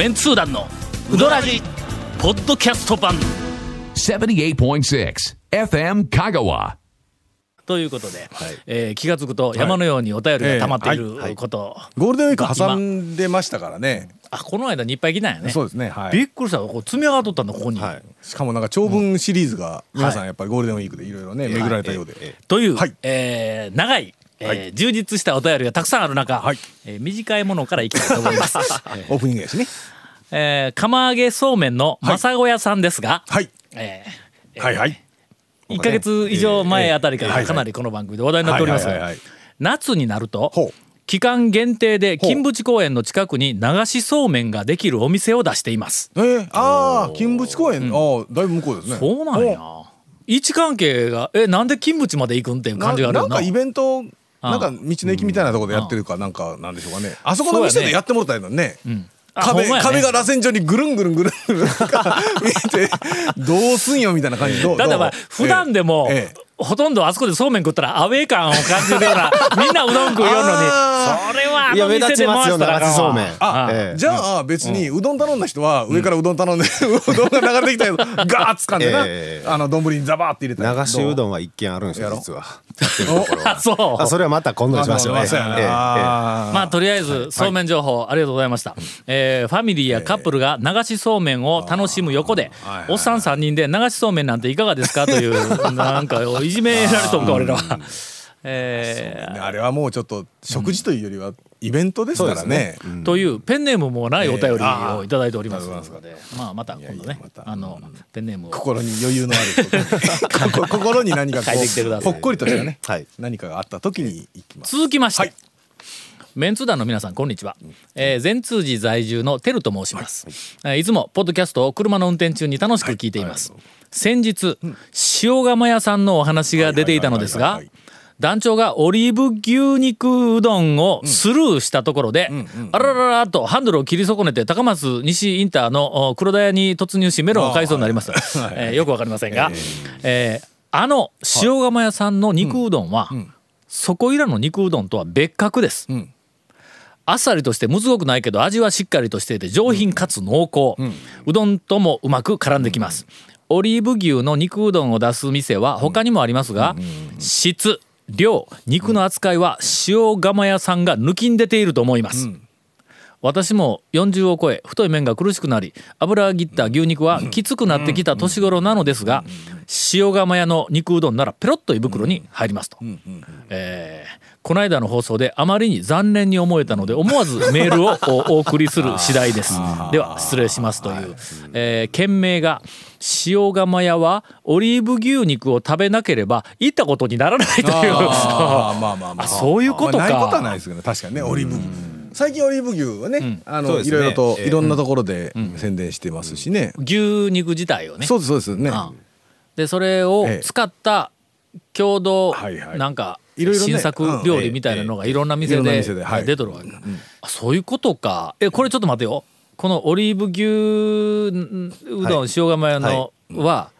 メンツー団のウドラジポッドキャスト版。78.6 FM Kagawa. ということで、えー気が付くと山のようにお便りが溜まっているはい。こと、ゴールデンウィーク挟んでましたからね。あこの間にいっぱい来たんやね。そうですね。はびっい。くりしたこう積み上がっとったのここに、はい。しかもなんか長文シリーズが皆さんやっぱりゴールデンウィークでいろいろね巡られたようで。という、はい。えー長い、えーはい充実したお便りがたくさんある中、はい。えー短いものからいきたいと思います、オープニングやしね。えー釜揚げそうめんの正小屋さんですが、はい。えーはいはい。1か月以上前あたりかえーらかなりこの番組で話題になっております。はいはいはいはい。夏になると期間限定で金淵公園の近くに流しそうめんができるお店を出しています。えー、ああ金淵公園、ああだいぶ向こうですね。そうなんや。位置関係がえなんで金淵まで行くんっていうな感じがあるよな。なんかイベントあなんか道の駅みたいなところでやってるかなんかなんでしょうかね。あそこの店でやってもらったらいいのにね。あ壁、ね。壁が螺旋状にぐるんぐるんぐるんぐるんなんか見えてどうすんよみたいな感じだってまあ普段でも、ええほとんどあそこでそうめん食ったらアウェー感を感じるような みんなうどん食うようのにあそれはあいや目の店で立ちますよ回したらあかんわ。流しそうめんあ、ええじゃあ別にうどん頼んだ人は上からうどん頼んで、うどんが流れてきたやつガーッ掴んでな、ええ。あの丼にザバーって入れたら流しうどんんは一軒あるんですよ実は。そう。あそれはまた今度にしましょうね。ええまあとりあえずそうめん情報ありがとうございました、えーファミリーやカップルが流しそうめんを楽しむ横ではいはいおっさん3人で流しそうめんなんていかがですか？というなんかいじめられとんか俺らは。えーね。あれはもうちょっと食事というよりはイベントですからね。というペンネームもないお便りをいただいておりますああので、まあまた今度ね。あのペンネームを。心に余裕のある 心に何かこ書いてきてください。うほっこりとしたね、はい。何かがあった時に行きます。続きまして、はいメンツー団の皆さんこんにちは、えー善通寺在住のテルと申します、えーいつもポッドキャストを車の運転中に楽しく聞いています、先日、塩釜屋さんのお話が出ていたのですがはいはいはいはい団長がオリーブ牛肉うどんをスルーしたところで、あらららとハンドルを切り損ねて高松西インターのお黒田屋に突入しメロンを買いそうになりました、えーよくわかりませんが、えー。あの塩釜屋さんの肉うどんは、そこいらの肉うどんとは別格です、んあっさりとしてむずごくないけど味はしっかりとしていて上品かつ濃厚、うどんともうまく絡んできます、オリーブ牛の肉うどんを出す店は他にもありますが、質量肉の扱いは塩釜屋さんが抜きん出ていると思います、私も40を超え太い麺が苦しくなり油切った牛肉はきつくなってきた年頃なのですが塩釜屋の肉うどんならペロッと胃袋に入りますと、えーこの間の放送であまりに残念に思えたので思わずメールをおお送りする次第です。では失礼しますという、えー件名が塩釜屋はオリーブ牛肉を食べなければ行ったことにならないという。あー。ま あまあまああそういうことか。まあないことはないですけどね。確かにねオリーブ牛。最近オリーブ牛はね、あの、そうですね。いろいろとええいろんなところで宣伝してますしね、牛肉自体をね。そうですそうですね、うん。でそれをええ。使った共同はいはい。なんかいろいろね。新作料理みたいなのがいろんな店で店ではい。出とるわけ。そういうことか。えこれちょっと待てよ。このオリーブ牛うどん塩釜屋のは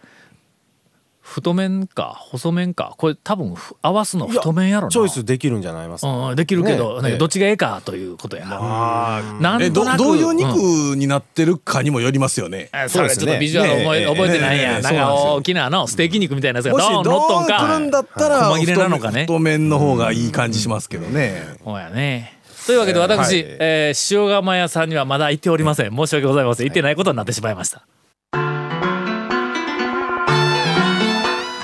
太麺か細麺かこれ多分ふ合わすの太麺やろな。チョイスできるんじゃないますか？うん、できるけど、ね。どっちがええかということやな。なんとなく。どういう肉んになってるかにもよりますよね、あそれちょっとビジュアル覚え,、覚えてないん。や、なんか大きなあのステーキ肉みたいなやつがドーン乗っとんどう来るんだかったら細切れなのかね。太麺の方がいい感じしますけどね、ほうやね。というわけで私、はい。えー塩釜屋さんにはまだ行っておりません。申し訳ございません。行ってないことになってしまいました、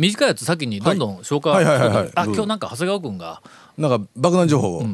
短いやつ先にどんどん紹介、はいはいはいはい。あ今日なんか長谷川君が。なんか爆弾情報を、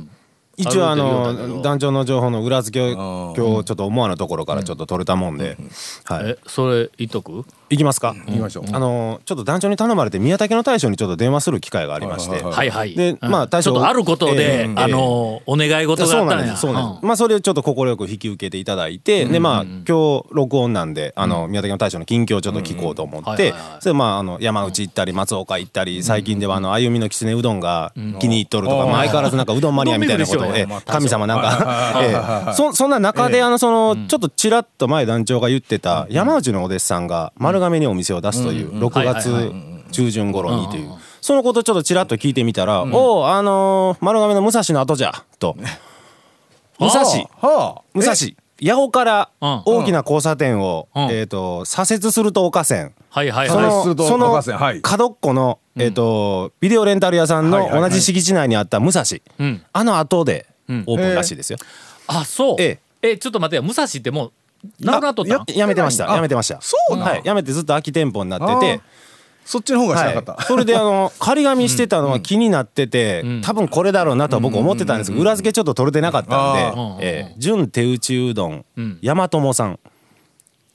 一応あの団長の情報の裏付けをん今日ちょっと思わぬところからちょっと取れたもんで、はい。えそれ言っとく？行きますか、行きましょう。あのちょっと団長に頼まれて宮武の大将にちょっと電話する機会がありまして、はいはいでうん。まあ大将ちょっとあることで、ええあのお願い事がそうあったんや。なんです。そうなんです、うん。まあそれをちょっと快く引き受けていただいて、でまあ今日録音なんであの宮武の大将の近況をちょっと聞こうと思はいってそれでまああの山内行ったり松岡行ったり最近ではあの歩みのきつねうどんが気に入っとるとか、まあ相変わらずなんかうどんマニアみたいなことええ神様なんか、ええ。そそんな中であのそのちょっとちらっと前団長が言ってた山内のお弟子さんが丸亀にお店を出すという6月中旬頃にという。そのことちょっとちらっと聞いてみたら「おおあのー丸亀の武蔵の後じゃ」と。武蔵。はあ。武蔵八尾からうん。大きな交差点を、うん。えー、と左折すると岡線、はいはい。そのその角っこの、えー、とビデオレンタル屋さんの同じ敷地内にあった武蔵、うん。あの後でん。オープンらしいですよ、あそう。ええ。ちょっと待って。よ武蔵ってもうなくなっとったやめてました。あやめてました。そうなんはい、やめてずっと空き店舗になっててそっちの方がしなかった、はい、それであの 仮紙してたのは気になってて、ん。多分これだろうなとは僕思ってたんですけど裏付けちょっと取れてなかったんでうん「えー純手打ちうどんん。山友さん」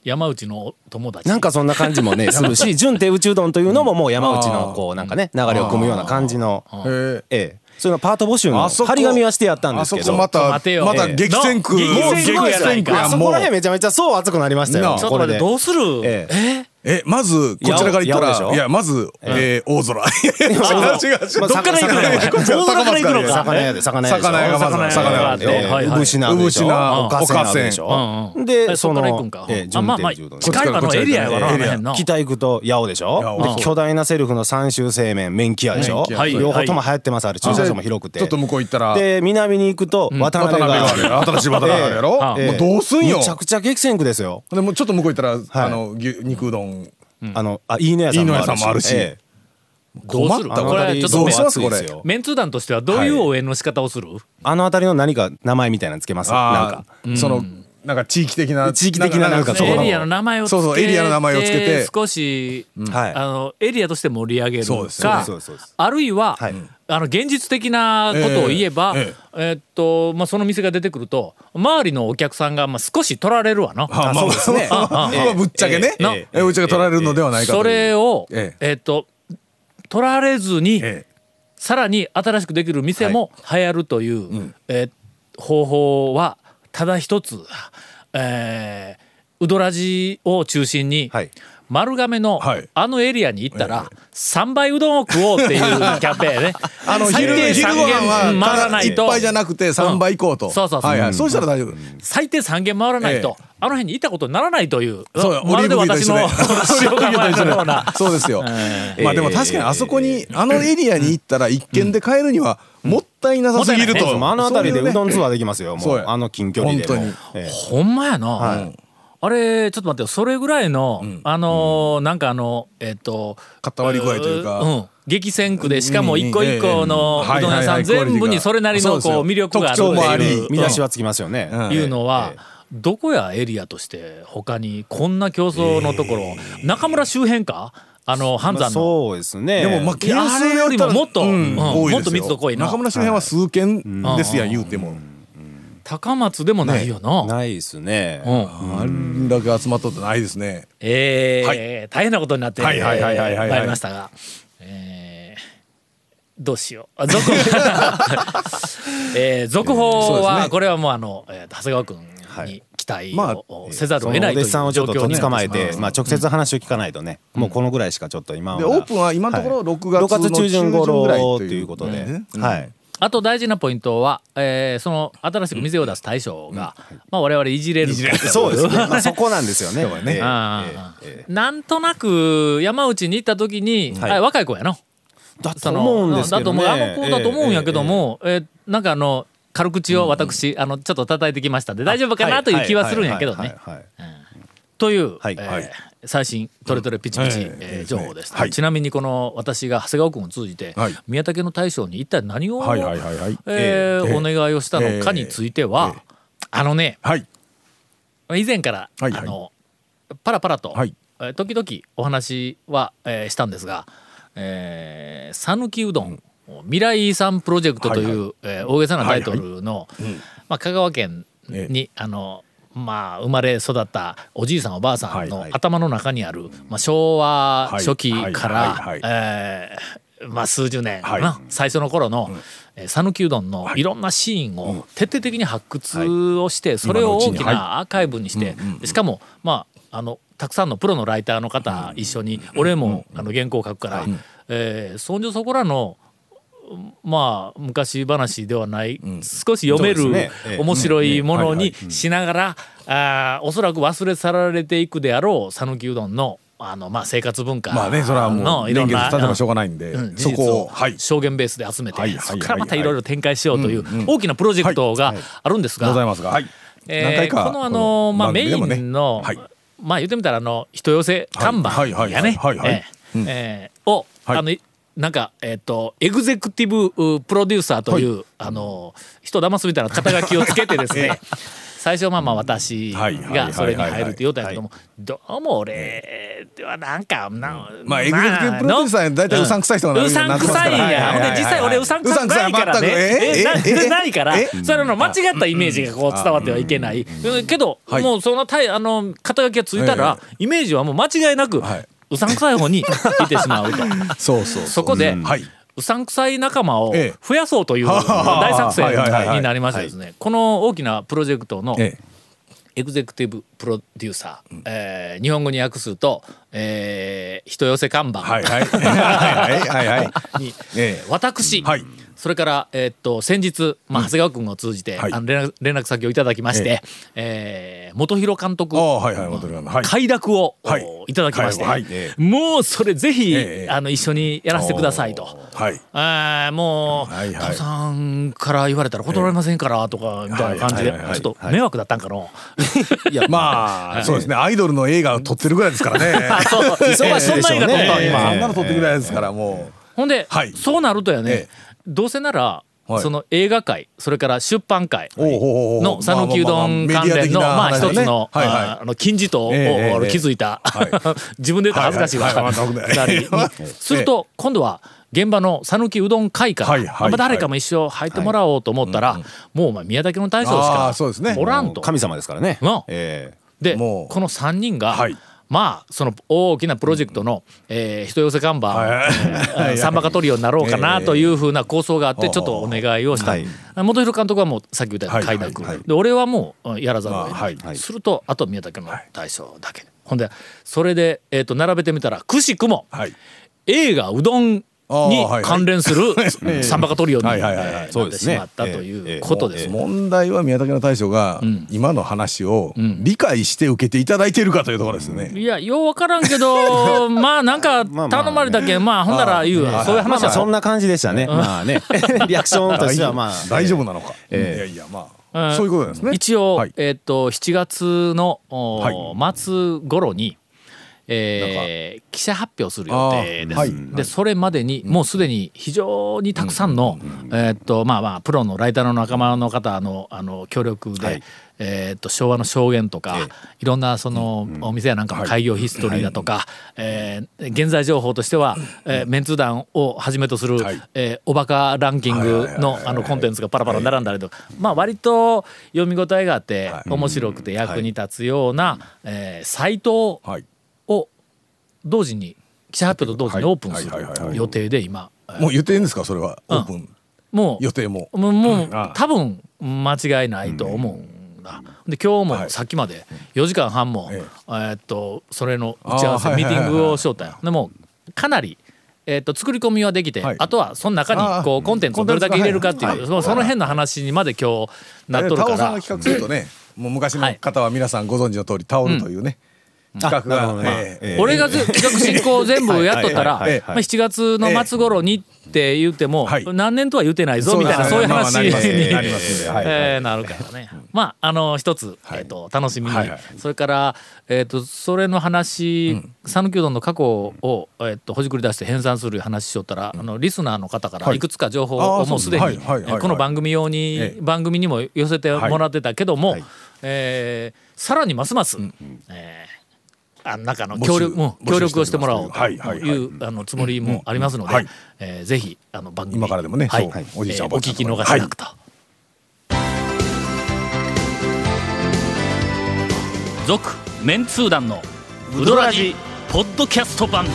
山内の友達。なんかそんな感じもね するし純手打ちうどんというのももう山内のこうなんかね流れを組むような感じのへえええ。そういうのパート募集のあそこ張り紙はしてやったんであすけど。またまた激戦区ええもう激戦区やないか。激戦区やあそこら辺めちゃめちゃそう熱くなりましたよ。ちょっと待ってどうする？ええ。え？まずこちらから言ったらいやまずえー大空。違う違うどっから行くの魚屋こっちは大空から行くのか魚屋で魚屋でしょ？魚屋がまず魚屋でしょ？産品おかせでしうんょうん。でそのええあまあまあ純手打ちうどん近いわのエリアやわなあの辺の。北行くと八尾でしょ？で巨大なセルフの三州製麺麺気屋でしょ？両方とも流行ってますあれ。駐車場も広くて。ちょっと向こう行ったら。で南に行くと渡渡辺が新しい渡辺があるやろ？ええ。もうどうすんよ？めちゃくちゃ激戦区ですよ。でもうちょっと向こう行ったらはい。あの牛肉うどんあのあいいね屋さんもあるし。どうする？困ったこれはちょっとメンツ団としてはどういう応援の仕方をする？あの辺りの何か名前みたいなのつけます？なんあかあそのなんか地域的な地域的ななんかそこの。エリアの名前をつけてそうそうエリアの名前をつけて。少し、はい。あのエリアとして盛り上げるかあるいは、はい。あの現実的なことを言えば、ええーっとまあ、その店が出てくると周りのお客さんがまあ少し取られるわな。あまあそうですね。まあまあぶっちゃけね。ええええ。ぶっちゃけ取られるのではないかとそれを、ええ。ーっと取られずに、えさらに新しくできる店も流行るという、えー方法はただ一つ、えーウドラジを中心に、はい。丸亀のはい。あのエリアに行ったら3倍うどんを食おうっていうキャンペーンね。あの最低昼昼3ご飯回らないと。一杯じゃなくて三杯行こうと。そうそうそう。はいはい。そうしたら大丈夫。最低3軒回らないと、えあの辺にいたことにならないという。そうまるで私 の塩釜のような。そうですよ。えまあでも確かにあそこにあのエリアに行ったら一軒で買えるにはもったいなさすぎると。ああの辺りでそうどんツアーできますよ。もそうあの近距離でほんまやな、あれちょっと待ってよ。それぐらいの、あのーなんかあのえっ、と固まり具合というか。ん、激戦区でしかも一個一個のうん。うどん屋さん全部にそれなりのこう魅力があるっていう。り。見出しはつきますよね。うん。い。うのは、どこやエリアとして他にこんな競争のところ、中村周辺か？あの半まあ山の。そうですね。でもまあ件あ数れよりももっとうん。うん。多いですよ。もっと密度濃いな。中村周辺は数件ですやん言うても高松でもないよな。ないですね。うん。あんだけ集まっとってないですね。えーはい。大変なことになってはいはいはいはいはいはい。まいりましたが、えーどうしよう。あ続 えー続報は、これはもうあの、えー長谷川君に期待まをせざるを得ないという弟子さんをちょっととっ捕まえててまあ直接話を聞かないとねもうこのぐらいしかちょっと今は。でオープンは今のところはい。6月の6月中旬頃ぐらいということで。ね。はいあと大事なポイントは、えーその新しく店を出す大将が、まあ、我々いじれる。かそうですね。まあそこなんですよね。ええ。ー。ええ。なんとなく山内に行った時に、はい。あ若い子やの。えだと思うんですけどね。だと思うあの子だと思うんやけども、えーなんかあの軽口を私、あのちょっと叩いてきましたんで大丈夫かなという気はするんやけどね。はい。はい。はい。という、はい。えーはい最新トレトレピチピチ、はいえー情報です、はい。ちなみにこの私が長谷川君を通じて、はい。宮武の大将に一体何を、はいはいはいはい。えーええお願いをしたのかについては、あのねはい。以前から、はいはい。あのパラパラと、はい。えー時々お話は、えーしたんですがえー讃岐、うどん未来遺産プロジェクトという、えー大げさなタイトルの、まあ、香川県に、あのまあ生まれ育ったおじいさんおばあさんの頭の中にある、まあ、昭和はい。初期からえーまあ数十年かはい。な、最初の頃のえー讃岐、うどんのい。ろんなシーンを徹底的に発掘をして、それを大きなアーカイブにして、しかもまああのたくさんのプロのライターの方一緒に、俺もあの原稿を書くから、えーそんじょそこらのまあ昔話ではない、少し読める、ね。ええ。面白いものにうん。しながら、あーおそらく忘れ去られていくであろう讃岐うどんのあの、まあ、生活文化まあねそれはもう年月経てもしょうがないんでうんそこを証言ベースで集めて、そこからまたいろいろ展開しようという大きなプロジェクトがあるんですが、ございますがはい。このあのまあ、メインの、はい。まあ言ってみたらあの人寄せ看板はい。はいやね。を、はい。あのいなんかえっ、とエグゼクティブうプロデューサーという、あの人騙すみたいな肩書きをつけてですね。最初まあまあ私はいはいはいがそれに入るって言うたんやけどもどうも俺ではなんかなまあエグゼクティブプロデューサー大体うさんくさい人がうさんくさいんや。ほんではいはい。はい実際俺うさんくさいからね。ええ？ないから。えそれの間違ったイメージがこう伝わってはいけない。けどはい。もうそのたいあの肩書きがつい。たらイメージはもう間違いなくはいうさんくさい方にいってしまうと。そうそうそこではい。うさんくさい仲間をええ。増やそうという 大作戦になりましてですねこの大きなプロジェクトのええ。エグゼクティブプロデューサー、えー日本語に訳すと、えー人寄せ看板。に、ええ私、はいそれから、えーっと先日、まあ、長谷川君を通じて、はい。あの連絡連絡先をいただきまして、えー元弘監督ああはいはい元々はい。快諾を、はい。い、ただきまして、はいえもうそれぜひ、ええあの一緒にやらせてくださいと。はい。あーもう、はいはい。さんから言われたら断れませんからとかみたいな感じでちょっと迷惑だったんかの。い。やまあそうですね。アイドルの映画を撮ってるぐらいですからね。そう。そんな映画撮ったええ。今あんなの撮ってるぐらいですからもほんで、はい。そうなるとやね、ええどうせなら、はい。その映画界それから出版界の讃岐うどん関連のまあ一つのはいはい。ああの金字塔をええええ築いた。はい。自分で言ったら恥ずかしいわ。はいはい。すると今度は現場の讃岐うどん会からはいはい。まあ誰かも一緒入ってもらおうと思ったらもうお前宮崎の大将しあかおらんと。神様ですからね。なえでもう。この3人が、はいまあその大きなプロジェクトの、えー人寄せ看板、サンバカトリオになろうかなというふうな構想があってちょっとお願いをした、はい。元弘監督はもうさっき言ったようにはい。快諾、はい。はい。で俺はもううんやらざるを得ない、あはい。はい。するとあと宮崎の大将だけ、ほんでそれで、えー、と並べてみたらくしくもはい。映画うどんに関連するサンバカトリオにはいはいはいはい。えーなってそうですねしまったということです。問題は宮崎の大将が今の話を理解して受けていただいているかというところですよね。いやよう分からんけど まあなんか頼まれたけんまあほんなら言うわ。そういう話は。まあそんな感じでしたね。まあね。リアクションとしてはまあ。大丈夫なのか。いえ。やいやまうあ。んそういうことなんですね。一応、はい。えっ、と7月の、おはい。末頃に、えー記者発表する予定です。はい。でそれまでにもうすでに非常にたくさんの、えっとまあまあプロのライターの仲間の方のあの協力で、はい。えっと昭和の証言とか、いろんなそのお店やなんかの開業ヒストリーだとか、えー現在情報としては、えーメンツ団をはじめとする、はい。えーおバカランキングのあのコンテンツがパラパラ並んだりとか、まあ割と読み応えがあって面白くて役に立つような、えーサイトはい。を同時に記者発表と同時にオープンする予定で今えー。もう言っていいんですかそれは？オープン。もう予定も。もうもう多分間違いないと思うんだ。で今日もさっきまで4時間半も、ええ。ーっとそれの打ち合わせミーティングをしよった。でもかなりえーっと作り込みはできて、はい。あとはその中にこうコンテンツをどれだけ入れるかっていう、はい。そのその辺の話にまで今日なっとるタから。オさんが企画するとね、もう昔の方は皆さんご存知の通りタオルというね企画が。俺がぜ企画進行全部やっとったら、はいはいはい。まあ、7月の末頃にって言っても、はい。何年とは言ってないぞみたいなそそうういう話に。えーなるからね。まああの一つ、えー、と楽しみに、それから、えー、とそれの話讃岐、うどんの過去を、えー、とほじくり出して編纂する話しよったら、あのリスナーの方からはい。いくつか情報をもうすでにこの番組用に、ええ。番組にも寄せてもらってたけども、はい。えーさらにますます、えーあの中の協力も協力をしてもらおうとはいはいはい。いうあのつもりもありますのではい、えーぜひあの番組今からでもねはい。おじいちゃんちゃん聞き逃しなくと。続メンツー団のウドラジポッドキャスト版。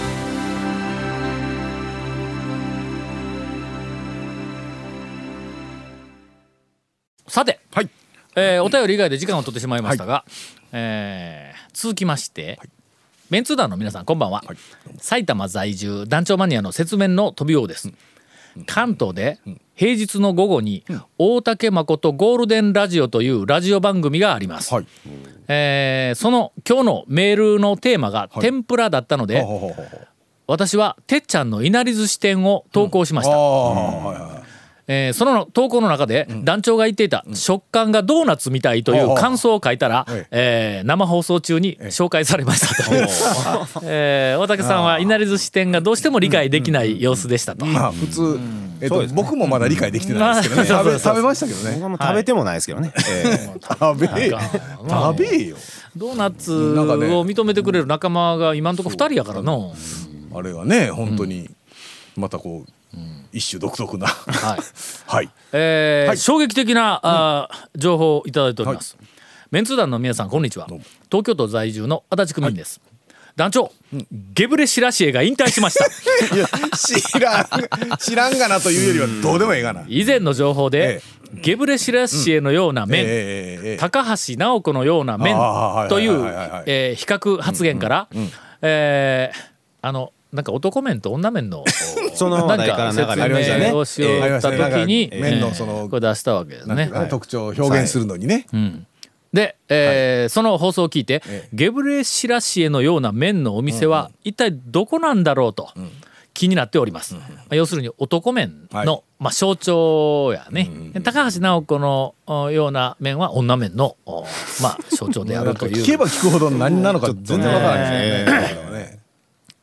さて、はい。えーお便り以外で時間を取ってしまいましたが、えー続きまして、メンツー団の皆さんこんばんは、埼玉在住団長マニアの説明の飛び王です、関東で平日の午後に大竹誠ゴールデンラジオというラジオ番組があります、はい。えーその今日のメールのテーマが天ぷらだったので、ほうほうほうほう。私はてっちゃんのいなり寿司店を投稿しました、ああはいはいえーその投稿の中で団長が言っていた食感がドーナツみたいという感想を書いたら、ええー生放送中に紹介されましたと、えー大竹さんはいなり寿司店がどうしても理解できない様子でしたと。まあ普通えっと僕もまだ理解できてないですけどね。まあ食べ食べましたけどね。食べてもないですけどね。ええ。食べ食べえよ。ドーナツを認めてくれる仲間が今んとこ2人やからの、あれがね本当にまたこう一種独特な。はい。はい。えーはい。衝撃的な、あー情報をいただいております、メンツー団の皆さんこんにちは。東京都在住の足立区民です、団長、ゲブレシラシエが引退しました。知らん知らんがなというよりはどうでもええがな。以前の情報で、ゲブレシラシエのような麺、ええええええ。高橋直子のような麺あーという比較発言から、えーあのなんか男麺と女麺のその話題から流れなんか説明をしった時に、ええ麺のそのえーこれ出したわけですね。特徴を表現するのにね。で、えーその放送を聞いて、ええ。ゲブレシラシエのような麺のお店は一体どこなんだろうと気になっております。まあ要するに男麺の、はい。まあ、象徴やね、高橋直子のおような麺は女麺の、おまあ、象徴であるという。聞けば聞くほど何なのか全然わからないですね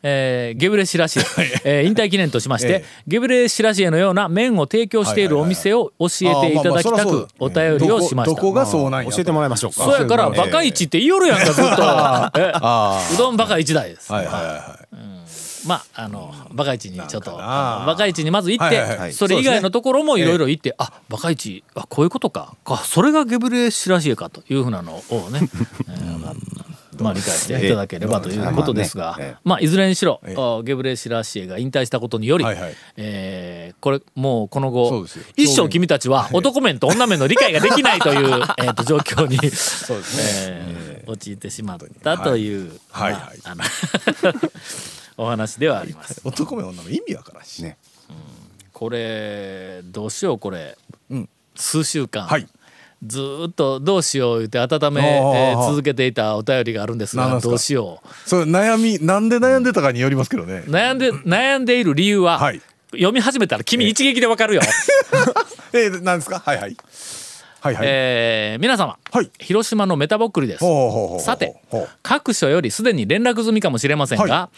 えーゲブレシラシエ、えー引退記念としまして、ええ。ゲブレシラシエのような麺を提供しているお店を教えていただきたくお便りをしました。どこどこがそうなんや。教えてもらいましょうか。そうやから、ええバカイチって言いよるやんか、ずっと。えうどんバカ一台です。はいはいはいはい。まあ、あの、バカイチにちょっと、バカイチにまず行って、はいはいはい。それ以外のところもいろいろ行って、あ、バカイチ、あ、こういうことか。あ、それがゲブレシラシエかというふうなのをね、えーまあまあ理解していただければということですが、ええまあいずれにしろ、ゲブレシラシエが引退したことにより、はえーこれもうこの後一生君たちは男面と女面の理解ができないという えーと状況に、そうですね。えー陥ってしまったという、はい。まあはい。あの お話ではあります。男目女目意味わからんし。ね。これどうしようこれ、うん。数週間、はいずーっとどうしよう言って温め、続けていたお便りがあるんですがどうしよそれ悩みなんで悩んでたかによりますけどね。う悩んで悩んでいる理由は、はい。読み始めたら君一撃でわかるよ。えー、なんですか？はいはい。はいはい、えー皆様、はい。広島のメタボックリです。さて各所よりすでに連絡済みかもしれませんが、は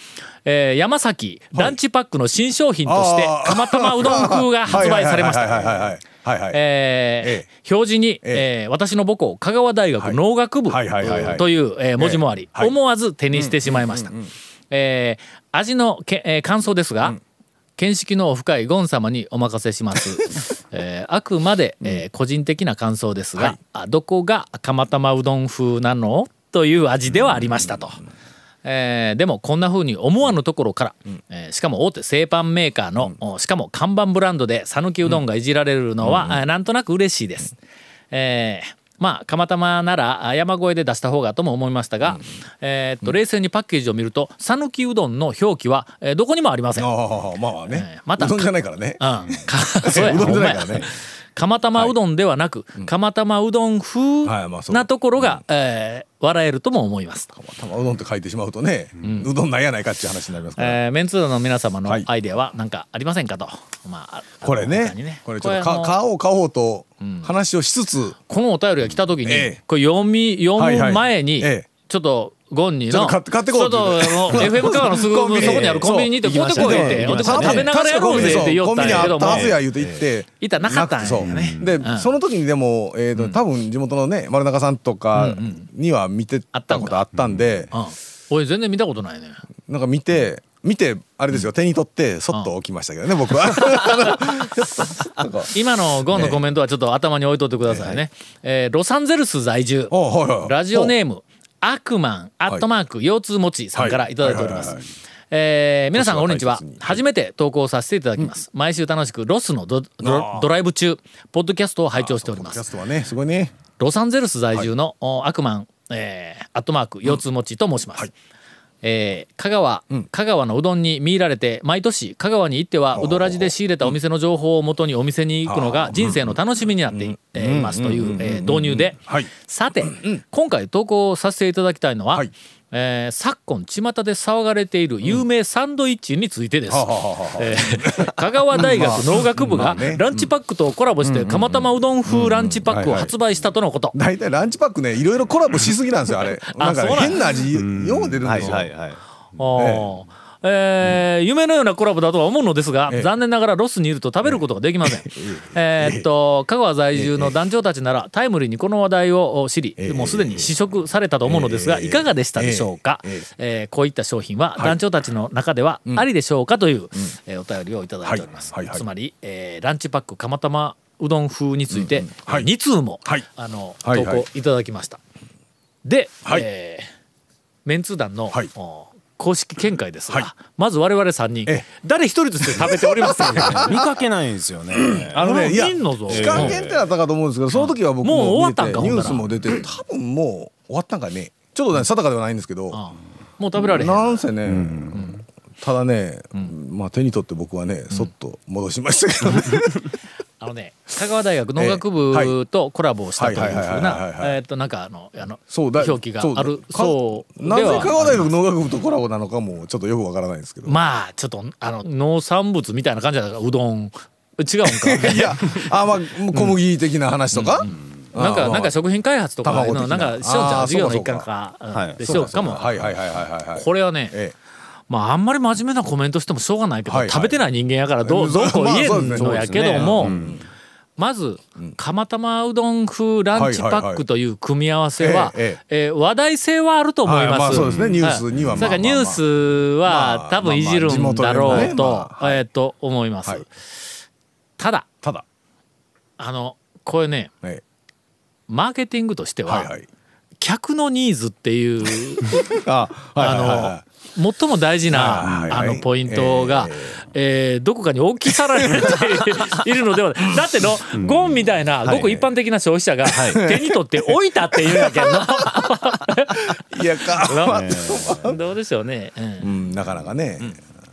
えー山崎ランチパックの新商品としてあー。釜玉うどん風が発売されまし はいはいた。はいはい。えー表示に、えー私の母校香川大学はい。農学部という、えー文字もあり、思わず手にしてしまいました。えー味のけ、えー感想ですが、見識の深いゴン様にお任せします。えーあくまで、えー個人的な感想ですが、どこが釜玉うどん風なの？という味ではありましたと。えーでもこんな風に思わぬところから、えーしかも大手製パンメーカーの、おしかも看板ブランドで讃岐うどんがいじられるのは、あなんとなく嬉しいです。えーまあ釜玉ならあ山越えで出した方がとも思いましたが、えーっと冷静にパッケージを見ると讃岐うどんの表記は、えーどこにもありません。ああまあまあね、えーまたうどんじゃないからね。うん、か そうや うどんじゃないほんまやからね釜玉うどんではなく、釜玉うどん風なところが、えー笑えるとも思います。玉うどんって書いてしまうとね、うどんなんやないかっていう話になりますから、えーメンツーの皆様のはいアイデアは何かありませんかと、まあ、これね。他にこれちょっと買おう買おうと話をしつつ、このお便りが来た時に、ええ。これ読み読はいはい。む前に、ええ。ちょっとゴンにの買ってこうってちょっとあの FM カーのすぐそこにあるコンビニに行って買ってこいって、食べながらやろうぜって言おったんやけども。コンビニあったはずや言うて言って、いたらなかったんやね。で、うん。その時にでも、えーと多分地元のね丸中さんとかには見てあったことあったんで、うん。おい全然見たことないね。なんか見て見てあれですよ。手に取ってそっと置きましたけどね僕は。今のゴンのコメントはちょっと頭に置いといてくださいね、えー。ロサンゼルス在住。ラジオネームアクマンアットマーク腰痛持ちさんからいただいております。はいはいはいはい。えー皆さんこんにちは。初めて投稿させていただきます、毎週楽しくロスのドライブ中ポッドキャストを拝聴しております。キャストはねすごいね。ロサンゼルス在住の、おアクマン、えーアットマーク腰痛持ちと申します、えー香川、香川のうどんに見入られて毎年香川に行ってはうどらじで仕入れたお店の情報をもとにお店に行くのが人生の楽しみになっていえますというえー導入で。はい。さて今回投稿させていただきたいのは、はいえー昨今巷で騒がれている有名サンドイッチについてです。香川大学農学部がランチパックとコラボして釜玉うどん風ランチパックを発売したとのこと。大体ランチパックねいろいろコラボしすぎなんですよあれ。なんかね変な味よう出るんはいですよ。はいはいあー。えー夢のようなコラボだとは思うのですが、ええ。残念ながらロスにいると食べることができません。えーっと香川在住の団長たちならタイムリーにこの話題を知り、ええ。もうすでに試食されたと思うのですが、ええ。いかがでしたでしょうか、ええ。ーこういった商品は団長たちの中ではありでしょうかという、えーお便りをいただいております。つまり、えーランチパック釜玉うどん風について、はい。2通も、はい。あの投稿いただきました。で、はい。えーメンツー団の、はい。お公式見解ですが、はい。まず我々3人ええ。誰一人として食べておりませんよ 見かけないんですよね。あのねいや期間限定だったかと思うんですけどその時は僕もうも終わったんかニュースも出て多分もう終わったんかね。ちょっとね定かではないんですけどあもう食べられへん。なんせね、ただね、まあ手に取って僕はねそっと戻しましたけどね、あのね香川大学農学部とコラボをしたというふうなえーっとなんかあのあの表記があるかそうなぜ香川大学農学部とコラボなのかもちょっとよくわからないんですけど、まあちょっとあの農産物みたいな感じだからうどん違うんか。いやあまあ小麦的な話とか、なんかなんか食品開発とかのな。んかしようちゃん授業の一環か。でしようかもはいはいはいはいはいはい。これはねえまああんまり真面目なコメントしてもしょうがないけど、はいはい。食べてない人間やからどうどうこう言えんのやけども、まず釜玉うどん風ランチパックという組み合わせは、え話題性はあると思います。はいまあそうですね。ニュースにはだからニュースはまあ多分いじるんだろうとえーと思います。はい。ただただ、あのこれねえマーケティングとしては客のニーズっていうあの最も大事なあのポイントが、えー。どこかに置き去られているのではない。だってのゴンみたいなごく一般的な消費者が手に取って置いたっていうんやけんの。い いやか、の どうでしょうね、うん。うん、なかなかね、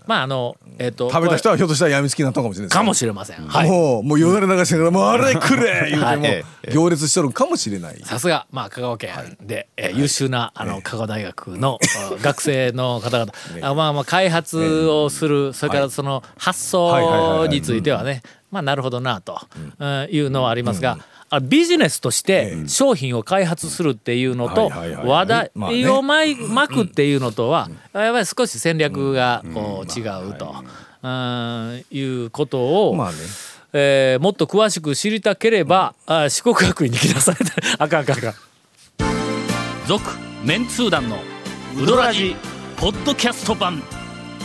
まああのえっ、と食べた人はひょっとしたらやみつきになったのかもしれないかもしれません。はい。もうもうよだれ流しながら「もうあれくれ!」言うても、はい行列しとるかもしれない。さすが、まあ、香川県で、えー優秀なあの香川大学の あ学生の方々、あまあまあ開発をする、それからその発はい。はいはいはい想についてはね、まあなるほどなと、うん。いうのはありますが、あビジネスとして商品を開発するっていうのと話題をまいまくっていうのとはやっぱり少し戦略がこう違うとうんいうことをまあね。えーもっと詳しく知りたければ、あ四国学院に来なさい あかんあかんあかん。続メンツー団のウドラジポッドキャスト版